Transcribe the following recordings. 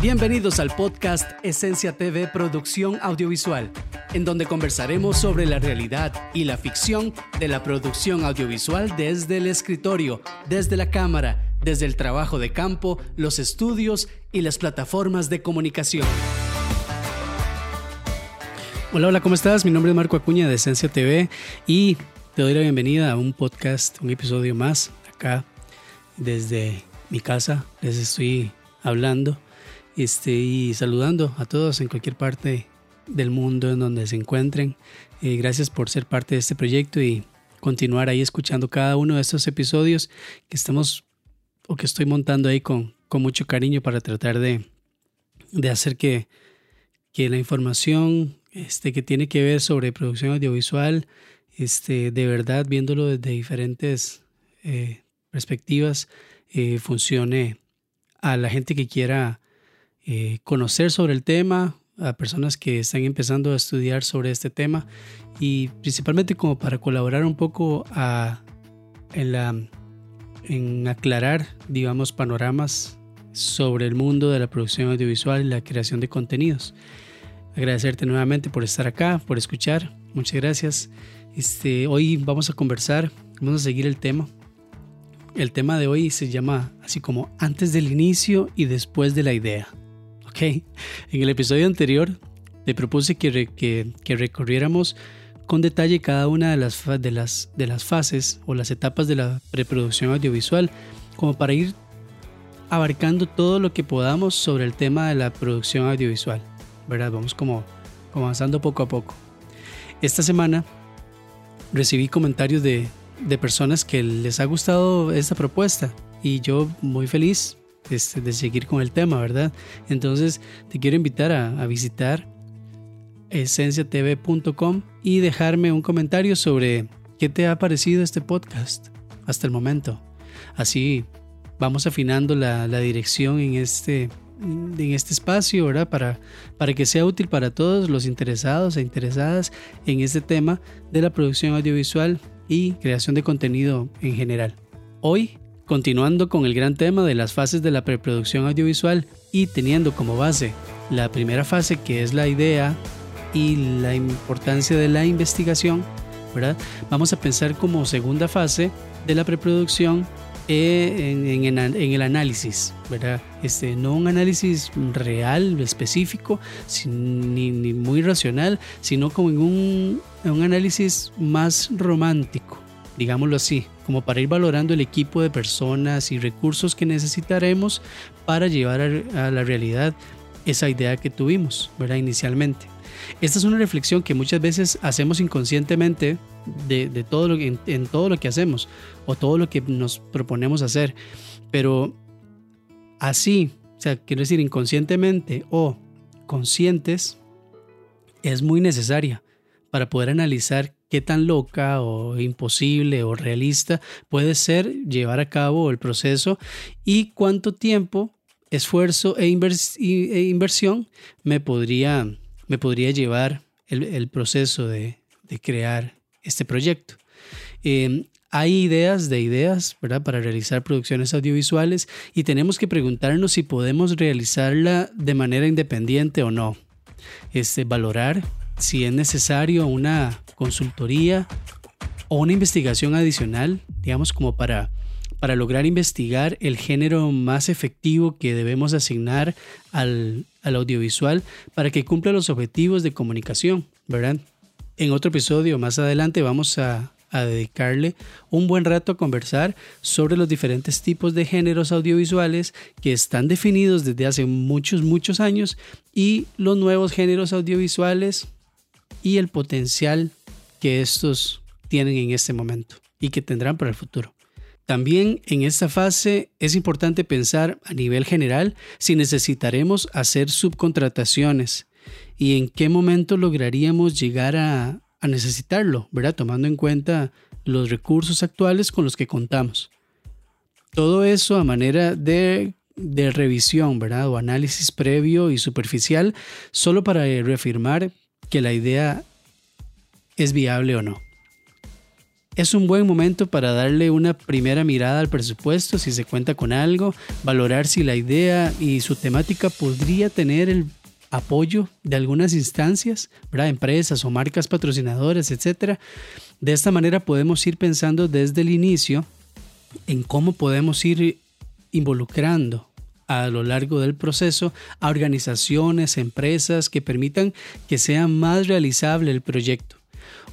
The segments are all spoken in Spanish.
Bienvenidos al podcast Esencia TV Producción Audiovisual, en donde conversaremos sobre la realidad y la ficción de la producción audiovisual desde el escritorio, desde la cámara, desde el trabajo de campo, los estudios y las plataformas de comunicación. Hola, hola, ¿cómo estás? Mi nombre es Marco Acuña de Esencia TV y te doy la bienvenida a un podcast, un episodio más acá desde mi casa. Les estoy hablando este, y saludando a todos en cualquier parte del mundo en donde se encuentren. Eh, gracias por ser parte de este proyecto y continuar ahí escuchando cada uno de estos episodios que estamos o que estoy montando ahí con, con mucho cariño para tratar de, de hacer que, que la información este, que tiene que ver sobre producción audiovisual, este, de verdad viéndolo desde diferentes eh, perspectivas, eh, funcione a la gente que quiera eh, conocer sobre el tema, a personas que están empezando a estudiar sobre este tema y principalmente como para colaborar un poco a, en, la, en aclarar, digamos, panoramas sobre el mundo de la producción audiovisual y la creación de contenidos. Agradecerte nuevamente por estar acá, por escuchar. Muchas gracias. Este, hoy vamos a conversar, vamos a seguir el tema. El tema de hoy se llama así como antes del inicio y después de la idea. En el episodio anterior te propuse que, que, recorriéramos con detalle cada una de las, de, las, de las fases o las etapas de la preproducción audiovisual, como para ir abarcando todo lo que podamos sobre el tema de la producción audiovisual. ¿verdad? Vamos como, como avanzando poco a poco. Esta semana recibí comentarios de, de personas que les ha gustado esta propuesta y yo muy feliz este, de seguir con el tema, ¿verdad? Entonces te quiero invitar a, visitar esenciatv.com y dejarme un comentario sobre qué te ha parecido este podcast hasta el momento. Así vamos afinando la, dirección en este, en este espacio, ¿verdad? Para, para que sea útil para todos los interesados e interesadas en este tema de la producción audiovisual y creación de contenido en general. Hoy Continuando con el gran tema de las fases de la preproducción audiovisual y teniendo como base la primera fase que es la idea y la importancia de la investigación, ¿verdad? Vamos a pensar como segunda fase de la preproducción eh, en, el análisis, ¿verdad? Este, no un análisis real, específico, ni, muy racional, sino como en un, un análisis más romántico, digámoslo así, como para ir valorando el equipo de personas y recursos que necesitaremos para llevar a, la realidad esa idea que tuvimos, ¿verdad? Inicialmente. Esta es una reflexión que muchas veces hacemos inconscientemente de, todo en, en todo lo que hacemos o todo lo que nos proponemos hacer, pero así, o sea, quiero decir inconscientemente o conscientes, es muy necesaria para poder analizar qué tan loca o imposible o realista puede ser llevar a cabo el proceso y cuánto tiempo, esfuerzo e, e inversión me podría, me podría llevar el, proceso de, crear este proyecto. Em, hay ideas de ideas ¿verdad? para realizar producciones audiovisuales y tenemos que preguntarnos si podemos realizarla de manera independiente o no. Este, valorar si es necesario una consultoría o una investigación adicional, digamos como para, para lograr investigar el género más efectivo que debemos asignar al, audiovisual para que cumpla los objetivos de comunicación, ¿verdad? En otro episodio más adelante vamos a, a dedicarle un buen rato a conversar sobre los diferentes tipos de géneros audiovisuales que están definidos desde hace muchos, muchos años y los nuevos géneros audiovisuales y el potencial que estos tienen en este momento y que tendrán para el futuro. También en esta fase es importante pensar a nivel general si necesitaremos hacer subcontrataciones y en qué momento lograríamos llegar a, necesitarlo, ¿verdad? Tomando en cuenta los recursos actuales con los que contamos. Todo eso a manera de, de revisión, ¿verdad? O análisis previo y superficial, solo para reafirmar que la idea es viable o no. Es un buen momento para darle una primera mirada al presupuesto si se cuenta con algo, valorar si la idea y su temática podría tener el apoyo de algunas instancias, ¿verdad? empresas o marcas patrocinadoras, etc. De esta manera podemos ir pensando desde el inicio en cómo podemos ir involucrando a lo largo del proceso a organizaciones, empresas que permitan que sea más realizable el proyecto.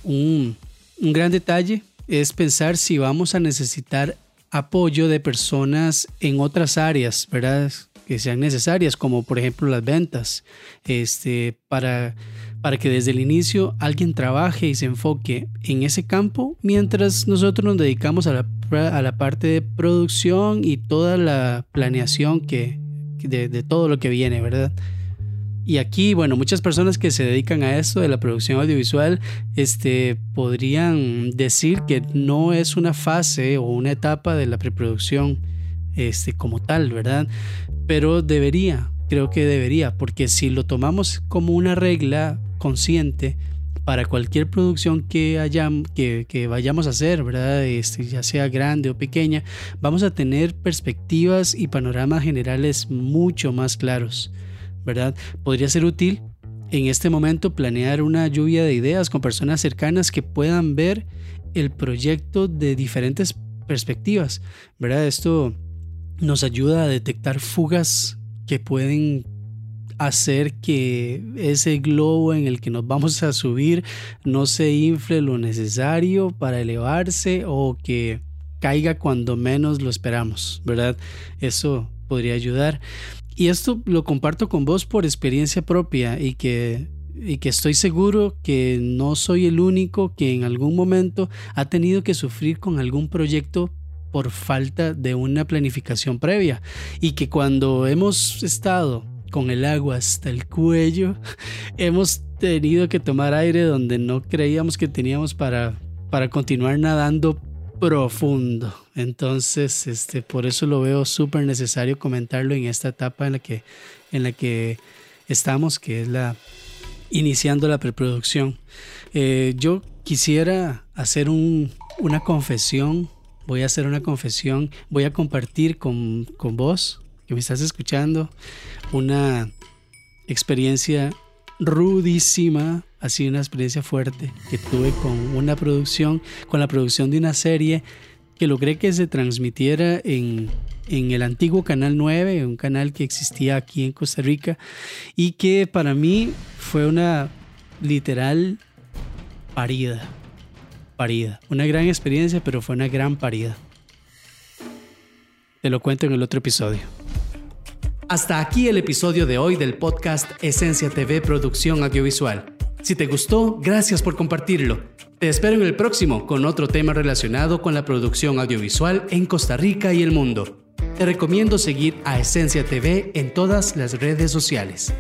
Un, un gran detalle es pensar si vamos a necesitar apoyo de personas en otras áreas, ¿verdad? que sean necesarias, como por ejemplo las ventas, este, para, para que desde el inicio alguien trabaje y se enfoque en ese campo, mientras nosotros nos dedicamos a la, a la parte de producción y toda la planeación que, de, todo lo que viene, ¿verdad? Y aquí, bueno, muchas personas que se dedican a esto de la producción audiovisual, este, podrían decir que no es una fase o una etapa de la preproducción, este, como tal, ¿verdad? pero debería, creo que debería, porque si lo tomamos como una regla consciente para cualquier producción que, que, vayamos a hacer, ¿verdad? Este, ya sea grande o pequeña, vamos a tener perspectivas y panoramas generales mucho más claros, ¿verdad? Podría ser útil en este momento planear una lluvia de ideas con personas cercanas que puedan ver el proyecto de diferentes perspectivas, ¿verdad? Esto nos ayuda a detectar fugas que pueden hacer que ese globo en el que nos vamos a subir no se infle lo necesario para elevarse o que caiga cuando menos lo esperamos, ¿verdad? Eso podría ayudar. Y esto lo comparto con vos por experiencia propia y que, y que estoy seguro que no soy el único que en algún momento ha tenido que sufrir con algún proyecto por falta de una planificación previa y que cuando hemos estado con el agua hasta el cuello, hemos tenido que tomar aire donde no creíamos que teníamos para, para continuar nadando profundo. Entonces, este, por eso lo veo súper necesario comentarlo en esta etapa en la que, en la que estamos, que es la iniciando la preproducción. Eh, yo quisiera hacer un, una confesión voy a hacer una confesión, voy a compartir con, con vos, que me estás escuchando, una experiencia rudísima, así una experiencia fuerte que tuve con una producción, con la producción de una serie que logré que se transmitiera en, en el antiguo Canal 9, un canal que existía aquí en Costa Rica y que para mí fue una literal parida parida. Una gran experiencia, pero fue una gran parida. Te lo cuento en el otro episodio. Hasta aquí el episodio de hoy del podcast Esencia TV Producción Audiovisual. Si te gustó, gracias por compartirlo. Te espero en el próximo con otro tema relacionado con la producción audiovisual en Costa Rica y el mundo. Te recomiendo seguir a Esencia TV en todas las redes sociales.